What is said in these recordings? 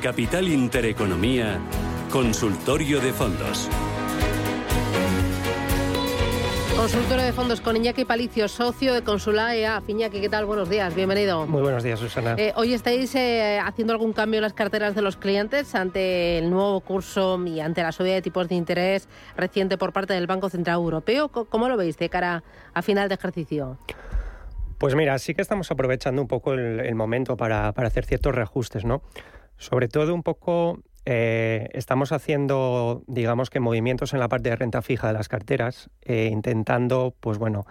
Capital Intereconomía, Consultorio de Fondos. Consultorio de fondos con Iñaki Palicio, socio de Consula EA. Iñaki, ¿qué tal? Buenos días, bienvenido. Muy buenos días, Susana. Eh, hoy estáis eh, haciendo algún cambio en las carteras de los clientes ante el nuevo curso y ante la subida de tipos de interés reciente por parte del Banco Central Europeo. ¿Cómo lo veis de cara a final de ejercicio? Pues mira, sí que estamos aprovechando un poco el, momento para, hacer ciertos reajustes, ¿no? Sobre todo un poco eh, estamos haciendo, digamos que movimientos en la parte de renta fija de las carteras, eh, intentando, pues bueno,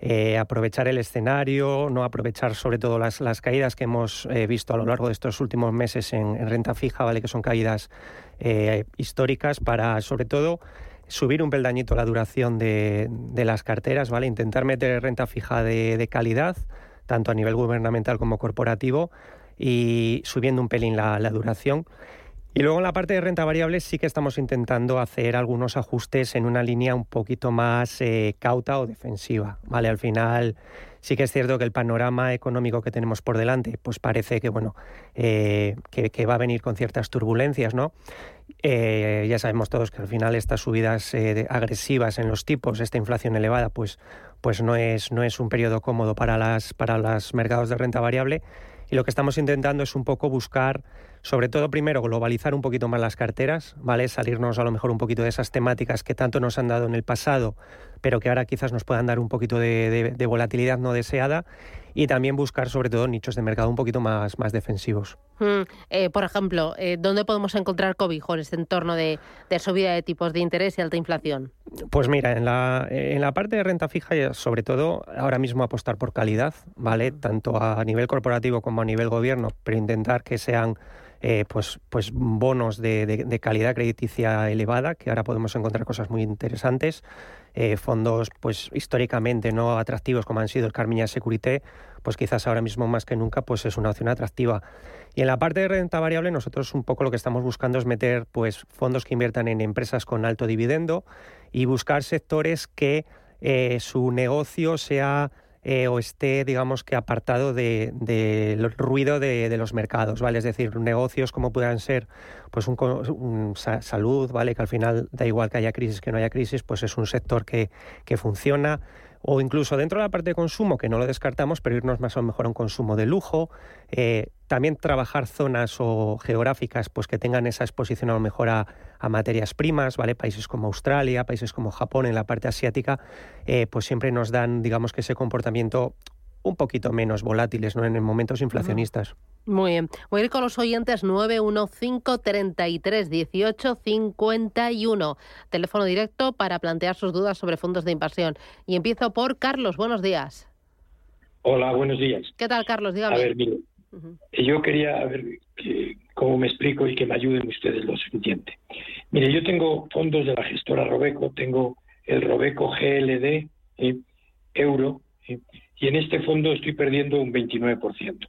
eh, aprovechar el escenario, no aprovechar sobre todo las, caídas que hemos visto a lo largo de estos últimos meses en, renta fija, vale, que son caídas históricas, para sobre todo subir un peldañito la duración de, las carteras, ¿vale? Intentar meter renta fija de, calidad, tanto a nivel gubernamental como corporativo, y subiendo un pelín la, duración. Y luego en la parte de renta variable sí que estamos intentando hacer algunos ajustes en una línea un poquito más eh, cauta o defensiva, ¿vale? Al final sí que es cierto que el panorama económico que tenemos por delante, pues parece que, bueno, eh, que, va a venir con ciertas turbulencias, ¿no? Eh, ya sabemos todos que al final estas subidas eh, agresivas en los tipos, esta inflación elevada, pues, pues no, es, no es un periodo cómodo para, las, para los mercados de renta variable. Y lo que estamos intentando es un poco buscar, sobre todo primero, globalizar un poquito más las carteras, ¿vale? Salirnos a lo mejor un poquito de esas temáticas que tanto nos han dado en el pasado, pero que ahora quizás nos puedan dar un poquito de, volatilidad no deseada y también buscar sobre todo nichos de mercado un poquito más, más defensivos. Mm, eh, por ejemplo, eh, ¿dónde podemos encontrar cobijo en este entorno de, subida de tipos de interés y alta inflación? Pues mira, en la, en la parte de renta fija, sobre todo ahora mismo apostar por calidad, ¿vale? Tanto a nivel corporativo como a nivel gobierno, pero intentar que sean eh, pues, pues bonos de, calidad crediticia elevada, que ahora podemos encontrar cosas muy interesantes. Eh, fondos pues históricamente no atractivos como han sido el Carmiña Securité, pues quizás ahora mismo más que nunca pues es una opción atractiva. Y en la parte de renta variable nosotros un poco lo que estamos buscando es meter pues fondos que inviertan en empresas con alto dividendo y buscar sectores que eh, su negocio sea eh, o esté, digamos que apartado del de, ruido de, los mercados, ¿vale? Es decir, negocios como puedan ser, pues un, salud, ¿vale? Que al final da igual que haya crisis que no haya crisis, pues es un sector que, que funciona o incluso dentro de la parte de consumo, que no lo descartamos, pero irnos más o mejor a un consumo de lujo, eh, también trabajar zonas o geográficas pues que tengan esa exposición a lo mejor a, materias primas, ¿vale? Países como Australia, países como Japón en la parte asiática, eh, pues siempre nos dan, digamos que ese comportamiento un poquito menos volátiles ¿no? en momentos inflacionistas. Muy bien. Voy a ir con los oyentes 915 33 18 51. Teléfono directo para plantear sus dudas sobre fondos de inversión. Y empiezo por Carlos. Buenos días. Hola, buenos días. ¿Qué tal, Carlos? Dígame. A ver, mire, yo quería ver cómo me explico y que me ayuden ustedes lo suficiente. Mire, yo tengo fondos de la gestora Robeco, tengo el Robeco GLD, ¿eh? euro, ¿eh? Y en este fondo estoy perdiendo un 29%.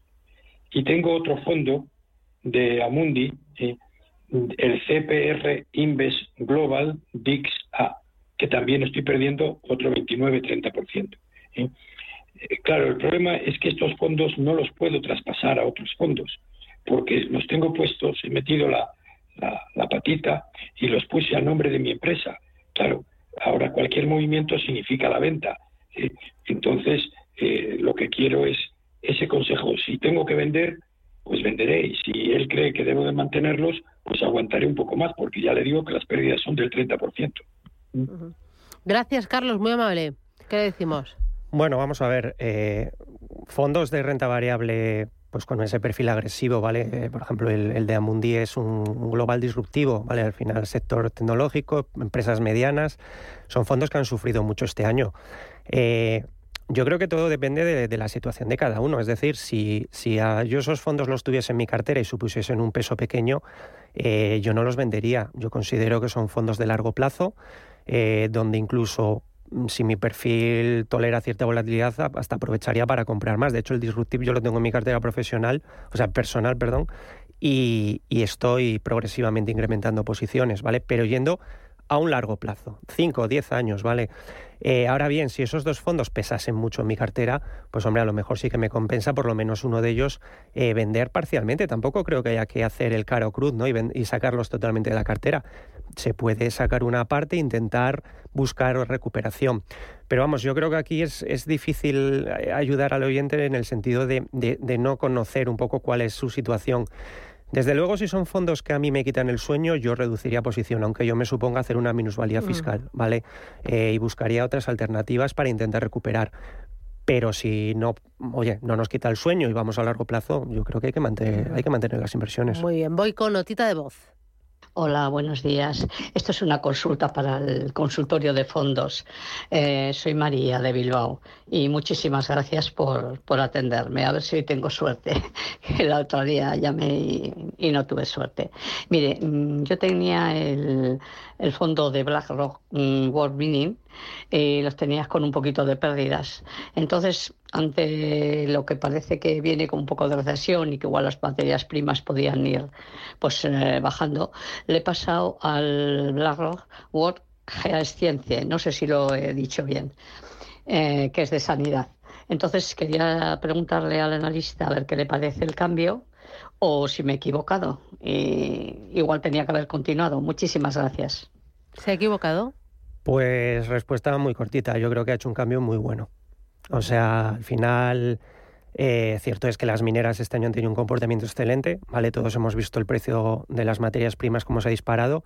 Y tengo otro fondo de Amundi, el CPR Inves Global VIX A, que también estoy perdiendo otro 29-30%. ¿eh? Claro, el problema es que estos fondos no los puedo traspasar a otros fondos, porque los tengo puestos, he metido la patita y los puse a nombre de mi empresa. Claro, ahora cualquier movimiento significa la venta. Entonces, eh, lo que quiero es ese consejo. Si tengo que vender, pues venderé. Y si él cree que debo de mantenerlos, pues aguantaré un poco más, porque ya le digo que las pérdidas son del 30%. Gracias, Carlos. Muy amable. ¿Qué decimos? Bueno, vamos a ver. Eh, fondos de renta variable pues con ese perfil agresivo, ¿vale? Eh, por ejemplo, el, de Amundi es un, global disruptivo, ¿vale? Al final, sector tecnológico, empresas medianas, son fondos que han sufrido mucho este año. Eh, yo creo que todo depende de, la situación de cada uno. Es decir, si, si a yo esos fondos los tuviese en mi cartera y supusiesen un peso pequeño, eh, yo no los vendería. Yo considero que son fondos de largo plazo, eh, donde incluso mm, si mi perfil tolera cierta volatilidad, hasta aprovecharía para comprar más. De hecho, el Disruptive yo lo tengo en mi cartera profesional, o sea, personal, perdón, y, y estoy progresivamente incrementando posiciones, ¿vale? Pero yendo a un largo plazo, 5 o 10 años, ¿vale? Eh, ahora bien, si esos dos fondos pesasen mucho en mi cartera, pues hombre, a lo mejor sí que me compensa por lo menos uno de ellos eh, vender parcialmente. Tampoco creo que haya que hacer el caro cruz ¿no? y, sacarlos totalmente de la cartera. Se puede sacar una parte e intentar buscar recuperación. Pero vamos, yo creo que aquí es, es difícil eh, ayudar al oyente en el sentido de, de no conocer un poco cuál es su situación. Desde luego, si son fondos que a mí me quitan el sueño, yo reduciría posición, aunque yo me suponga hacer una minusvalía mm. fiscal, ¿vale? Eh, y buscaría otras alternativas para intentar recuperar. Pero si no, oye, no nos quita el sueño y vamos a largo plazo, yo creo que hay que mantener, hay que mantener las inversiones. Muy bien, voy con notita de voz. Hola, buenos días. Esto es una consulta para el consultorio de fondos. Eh, soy María de Bilbao y muchísimas gracias por, por, atenderme. A ver si tengo suerte, que la otra día llamé y, no tuve suerte. Mire, mm, yo tenía el, el fondo de BlackRock mm, World Mining y los tenías con un poquito de pérdidas. Entonces, ante lo que parece que viene con un poco de recesión y que igual las materias primas podían ir pues eh, bajando, le he pasado al BlackRock World Geoscience, no sé si lo he dicho bien, eh, que es de sanidad. Entonces quería preguntarle al analista a ver qué le parece el cambio o si me he equivocado. Y igual tenía que haber continuado. Muchísimas gracias. ¿Se ha equivocado? Pues respuesta muy cortita. Yo creo que ha hecho un cambio muy bueno. O sea, al final, eh, cierto es que las mineras este año han tenido un comportamiento excelente, ¿vale? Todos hemos visto el precio de las materias primas, cómo se ha disparado,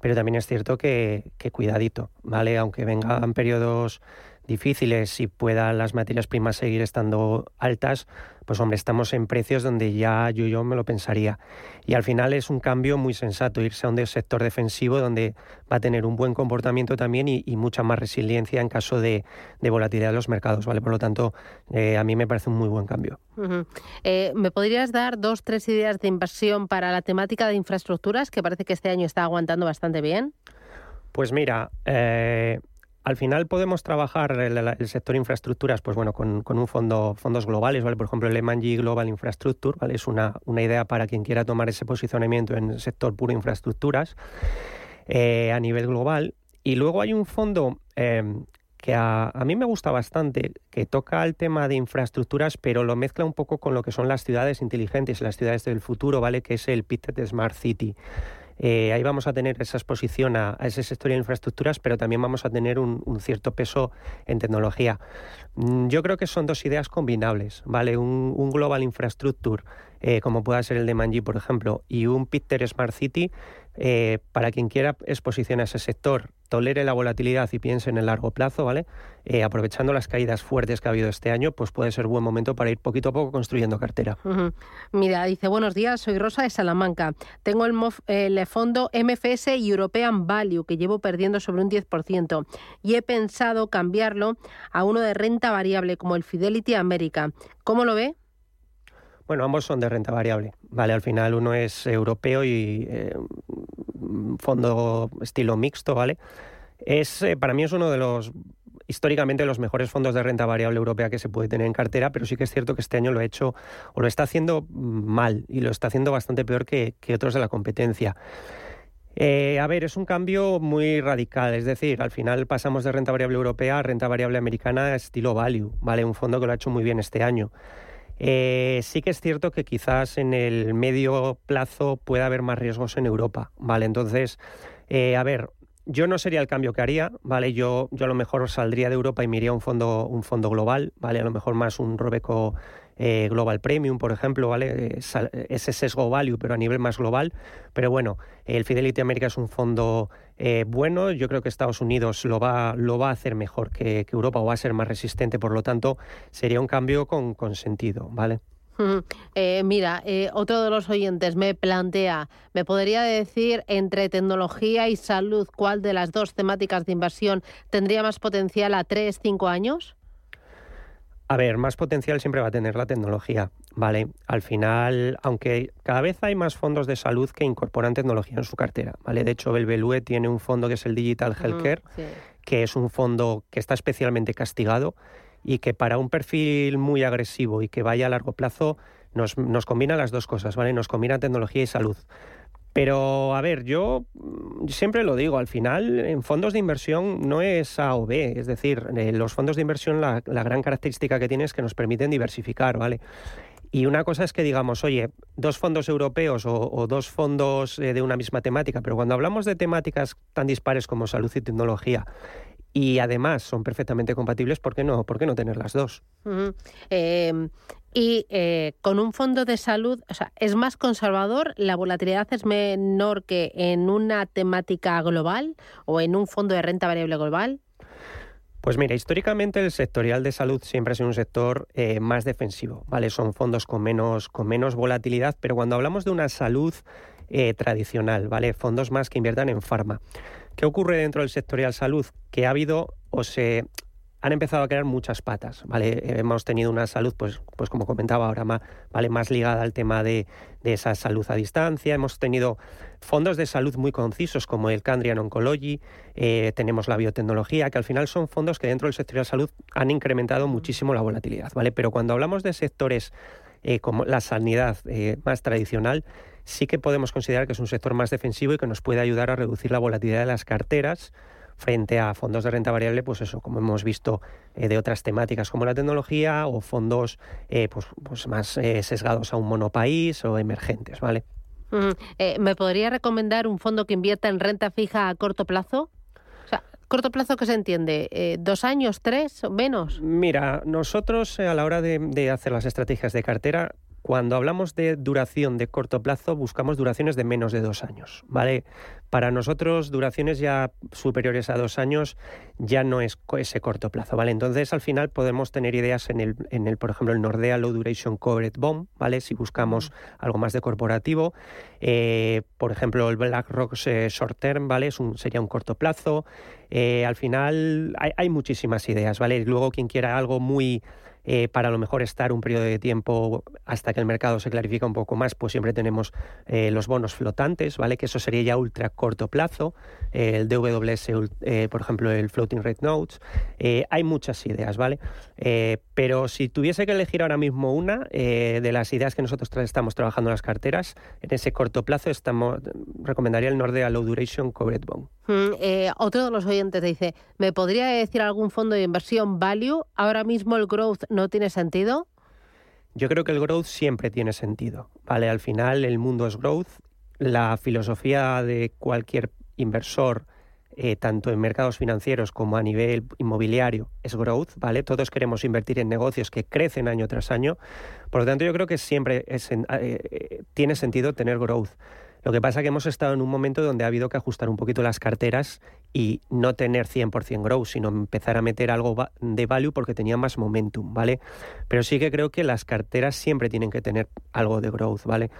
pero también es cierto que, que cuidadito, ¿vale? Aunque vengan periodos difíciles y puedan las materias primas seguir estando altas, pues hombre, estamos en precios donde ya yo, yo me lo pensaría. Y al final es un cambio muy sensato, irse a un sector defensivo donde va a tener un buen comportamiento también y, mucha más resiliencia en caso de, volatilidad de los mercados, ¿vale? Por lo tanto, eh, a mí me parece un muy buen cambio. Eh, ¿Me podrías dar dos, tres ideas de inversión para la temática de infraestructuras, que parece que este año está aguantando bastante bien? Pues mira, eh, al final podemos trabajar el, sector infraestructuras, pues bueno, con, un fondo, fondos globales, ¿vale? Por ejemplo, el M&G Global Infrastructure, ¿vale? Es una, una, idea para quien quiera tomar ese posicionamiento en el sector puro infraestructuras eh, a nivel global. Y luego hay un fondo em, que a, mí me gusta bastante, que toca el tema de infraestructuras, pero lo mezcla un poco con lo que son las ciudades inteligentes, las ciudades del futuro, ¿vale? Que es el Pitted Smart City. Eh, ahí vamos a tener esa exposición a, ese sector de infraestructuras, pero también vamos a tener un, cierto peso en tecnología. Mm, yo creo que son dos ideas combinables, ¿vale? Un, Global Infrastructure, eh, como pueda ser el de Manji, por ejemplo, y un Peter Smart City, eh, para quien quiera exposición a ese sector, tolere la volatilidad y piense en el largo plazo, ¿vale? Eh, aprovechando las caídas fuertes que ha habido este año, pues puede ser buen momento para ir poquito a poco construyendo cartera. Mira, dice, buenos días, soy Rosa de Salamanca. Tengo el, el fondo MFS European Value, que llevo perdiendo sobre un 10%, y he pensado cambiarlo a uno de renta variable, como el Fidelity America. ¿Cómo lo ve? Bueno, ambos son de renta variable. Vale, al final uno es europeo y eh, fondo estilo mixto, ¿vale? Es, eh, para mí es uno de los históricamente los mejores fondos de renta variable europea que se puede tener en cartera, pero sí que es cierto que este año lo ha hecho o lo está haciendo mal y lo está haciendo bastante peor que, otros de la competencia. Eh, a ver, es un cambio muy radical, es decir, al final pasamos de renta variable europea a renta variable americana estilo value, ¿vale? Un fondo que lo ha hecho muy bien este año. Eh, sí que es cierto que quizás en el medio plazo pueda haber más riesgos en Europa, ¿vale? Entonces, eh, a ver, yo no sería el cambio que haría, ¿vale? Yo, yo a lo mejor saldría de Europa y me iría a un fondo, un fondo global, ¿vale? A lo mejor más un Robeco eh, Global Premium, por ejemplo, ¿vale? Ese sesgo value, pero a nivel más global. Pero bueno, el Fidelity America es un fondo eh, bueno. Yo creo que Estados Unidos lo va, lo va a hacer mejor que, Europa o va a ser más resistente. Por lo tanto, sería un cambio con, sentido, ¿vale? Eh, mira, otro de los oyentes me plantea, ¿me podría decir entre tecnología y salud cuál de las dos temáticas de inversión tendría más potencial a tres, cinco años? A ver, más potencial siempre va a tener la tecnología, ¿vale? Al final, aunque cada vez hay más fondos de salud que incorporan tecnología en su cartera, ¿vale? De hecho, Belbelue tiene un fondo que es el Digital Healthcare, que es un fondo que está especialmente castigado y que para un perfil muy agresivo y que vaya a largo plazo nos, nos combina las dos cosas, ¿vale? Nos combina tecnología y salud. Pero, a ver, yo mm, siempre lo digo, al final en fondos de inversión no es A o B, es decir, eh, los fondos de inversión la, gran característica que tienen es que nos permiten diversificar, ¿vale? Y una cosa es que digamos, oye, dos fondos europeos o, dos fondos eh, de una misma temática, pero cuando hablamos de temáticas tan dispares como salud y tecnología, y además son perfectamente compatibles, ¿por qué no, ¿Por qué no tener las dos? Y eh, con un fondo de salud, o sea, es más conservador, la volatilidad es menor que en una temática global o en un fondo de renta variable global. Pues mira, históricamente el sectorial de salud siempre ha sido un sector eh, más defensivo, ¿vale? Son fondos con menos, con menos volatilidad, pero cuando hablamos de una salud eh, tradicional, ¿vale? Fondos más que inviertan en farma. ¿Qué ocurre dentro del sectorial salud? Que ha habido o se han empezado a crear muchas patas, ¿vale? Hemos tenido una salud, pues, pues como comentaba ahora, más, ¿vale? más ligada al tema de, esa salud a distancia. Hemos tenido fondos de salud muy concisos como el Candrian Oncology, eh, tenemos la biotecnología, que al final son fondos que dentro del sector de la salud han incrementado muchísimo la volatilidad, ¿vale? Pero cuando hablamos de sectores eh, como la sanidad eh, más tradicional, sí que podemos considerar que es un sector más defensivo y que nos puede ayudar a reducir la volatilidad de las carteras frente a fondos de renta variable, pues eso, como hemos visto eh, de otras temáticas como la tecnología o fondos eh, pues, pues más eh, sesgados a un monopaís o emergentes, ¿vale? ¿Me podría recomendar un fondo que invierta en renta fija a corto plazo? O sea, ¿corto plazo qué se entiende? ¿Dos años, tres o menos? Mira, nosotros a la hora de hacer las estrategias de cartera cuando hablamos de duración de corto plazo, buscamos duraciones de menos de dos años, ¿vale? Para nosotros, duraciones ya superiores a dos años ya no es ese corto plazo, ¿vale? Entonces, al final podemos tener ideas en el, en el por ejemplo, el Nordea Low Duration Covered Bond, ¿vale? Si buscamos algo más de corporativo. Eh, por ejemplo, el BlackRock eh, Short Term, ¿vale? Es un, sería un corto plazo. Eh, al final hay, hay muchísimas ideas, ¿vale? Y luego, quien quiera algo muy eh, para a lo mejor estar un periodo de tiempo hasta que el mercado se clarifica un poco más, pues siempre tenemos eh, los bonos flotantes, ¿vale? Que eso sería ya ultra corto plazo, eh, el DWS, por ejemplo, el Floating Rate Notes. hay muchas ideas, ¿vale? pero si tuviese que elegir ahora mismo una de las ideas que nosotros estamos trabajando en las carteras, en ese corto plazo estamos, recomendaría el Nordea Low Duration Covered Bond. Mm, otro de los oyentes dice, ¿me podría decir algún fondo de inversión value? Ahora mismo el growth no tiene sentido? Yo creo que el growth siempre tiene sentido. Vale, al final el mundo es growth. La filosofía de cualquier inversor, eh, tanto en mercados financieros como a nivel inmobiliario, es growth. Vale, todos queremos invertir en negocios que crecen año tras año. Por lo tanto, yo creo que siempre eh, eh, tiene sentido tener growth. Lo que pasa es que hemos estado en un momento donde ha habido que ajustar un poquito las carteras y no tener 100% growth, sino empezar a meter algo de value porque tenía más momentum, ¿vale? Pero sí que creo que las carteras siempre tienen que tener algo de growth, ¿vale?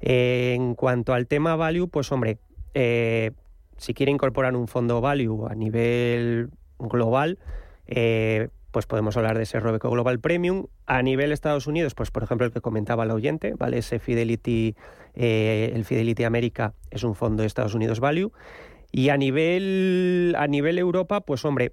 En cuanto al tema value, pues hombre, eh, si quiere incorporar un fondo value a nivel global, eh, pues podemos hablar de ese Robeco Global Premium. A nivel Estados Unidos, pues por ejemplo el que comentaba el oyente, ¿vale? Ese Fidelity, eh, el Fidelity América es un fondo de Estados Unidos Value. Y a nivel, a nivel Europa, pues hombre,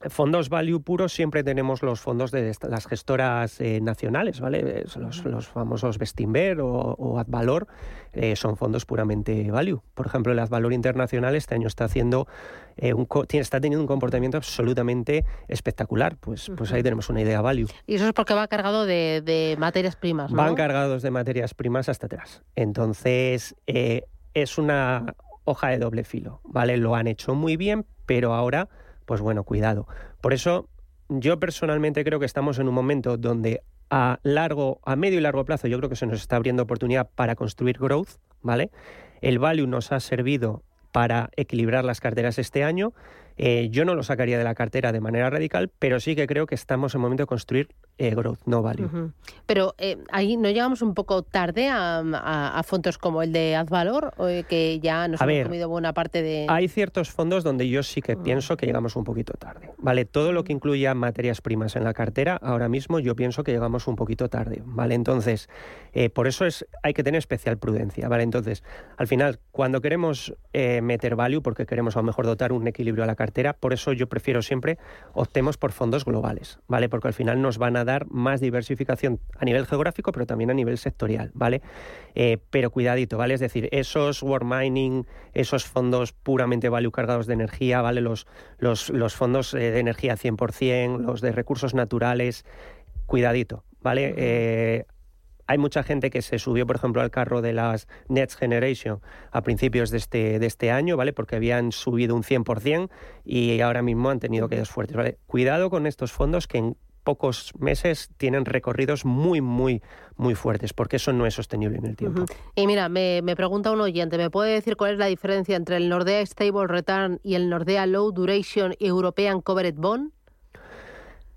Fondos value puros siempre tenemos los fondos de las gestoras eh, nacionales, ¿vale? Los, famosos Bestinver o, Advalor eh, son fondos puramente value. Por ejemplo, el Advalor Internacional este año está haciendo eh, un está teniendo un comportamiento absolutamente espectacular. Pues, pues ahí tenemos una idea value. Y eso es porque va cargado de, materias primas, ¿no? Van cargados de materias primas hasta atrás. Entonces, es una hoja de doble filo, ¿vale? Lo han hecho muy bien, pero ahora pues bueno, cuidado. Por eso yo personalmente creo que estamos en un momento donde a largo, a medio y largo plazo, yo creo que se nos está abriendo oportunidad para construir growth, ¿vale? El value nos ha servido para equilibrar las carteras este año. Eh, yo no lo sacaría de la cartera de manera radical, pero sí que creo que estamos en momento de construir eh, growth, no value. Pero eh, ahí no llegamos un poco tarde a, fondos como el de Advalor, que ya nos han comido buena parte de... Hay ciertos fondos donde yo sí que mm. pienso que llegamos un poquito tarde. Vale, todo lo que incluya materias primas en la cartera, ahora mismo yo pienso que llegamos un poquito tarde. Vale, entonces, eh, por eso es, hay que tener especial prudencia. Vale, entonces, al final, cuando queremos meter value, porque queremos a lo mejor dotar un equilibrio a la cartera, cartera. Por eso yo prefiero siempre optemos por fondos globales, ¿vale? Porque al final nos van a dar más diversificación a nivel geográfico, pero también a nivel sectorial, ¿vale? Eh, pero cuidadito, ¿vale? Es decir, esos war mining, esos fondos puramente value cargados de energía, ¿vale? Los, los, los fondos eh, de energía 100%, los de recursos naturales, cuidadito, ¿vale? Eh, hay mucha gente que se subió, por ejemplo, al carro de las Next Generation a principios de este, de este año, ¿vale? Porque habían subido un 100% y ahora mismo han tenido caídas fuertes, ¿vale? Cuidado con estos fondos que en pocos meses tienen recorridos muy, muy, muy fuertes, porque eso no es sostenible en el tiempo. Y mira, me, me, pregunta un oyente, ¿me puede decir cuál es la diferencia entre el Nordea Stable Return y el Nordea Low Duration European Covered Bond?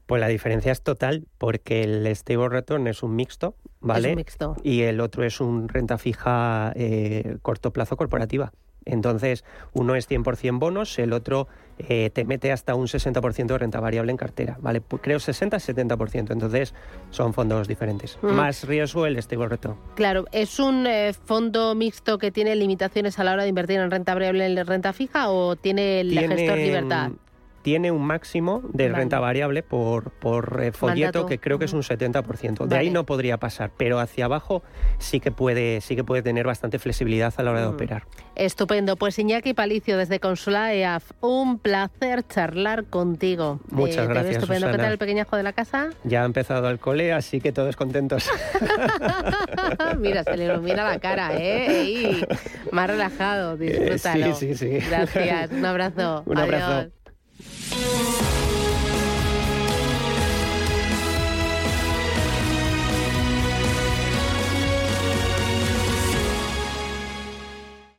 Pues la diferencia es total, porque el stable return es un mixto, ¿vale? Es un mixto. Y el otro es un renta fija eh, corto plazo corporativa. Entonces, uno es 100% bonos, el otro eh, te mete hasta un 60% de renta variable en cartera, ¿vale? Creo 60-70%, entonces son fondos diferentes. Mm. Más riesgo el stable return. Claro, ¿es un eh, fondo mixto que tiene limitaciones a la hora de invertir en renta variable en renta fija o tiene el gestor libertad? Tiene un máximo de renta variable por, por eh, folleto que creo que es un 70%. De ahí no podría pasar, pero hacia abajo sí que puede, sí que puede tener bastante flexibilidad a la hora de operar. Estupendo. Pues Iñaki Palicio desde Consula EAF, un placer charlar contigo. Muchas gracias. Estupendo. ¿Qué tal el pequeñajo de la casa? Ya ha empezado al cole, así que todos contentos. Mira, se le ilumina la cara, ¿eh? más relajado, disfrútalo. sí, sí, sí. Gracias. Un abrazo. Un abrazo. Bye.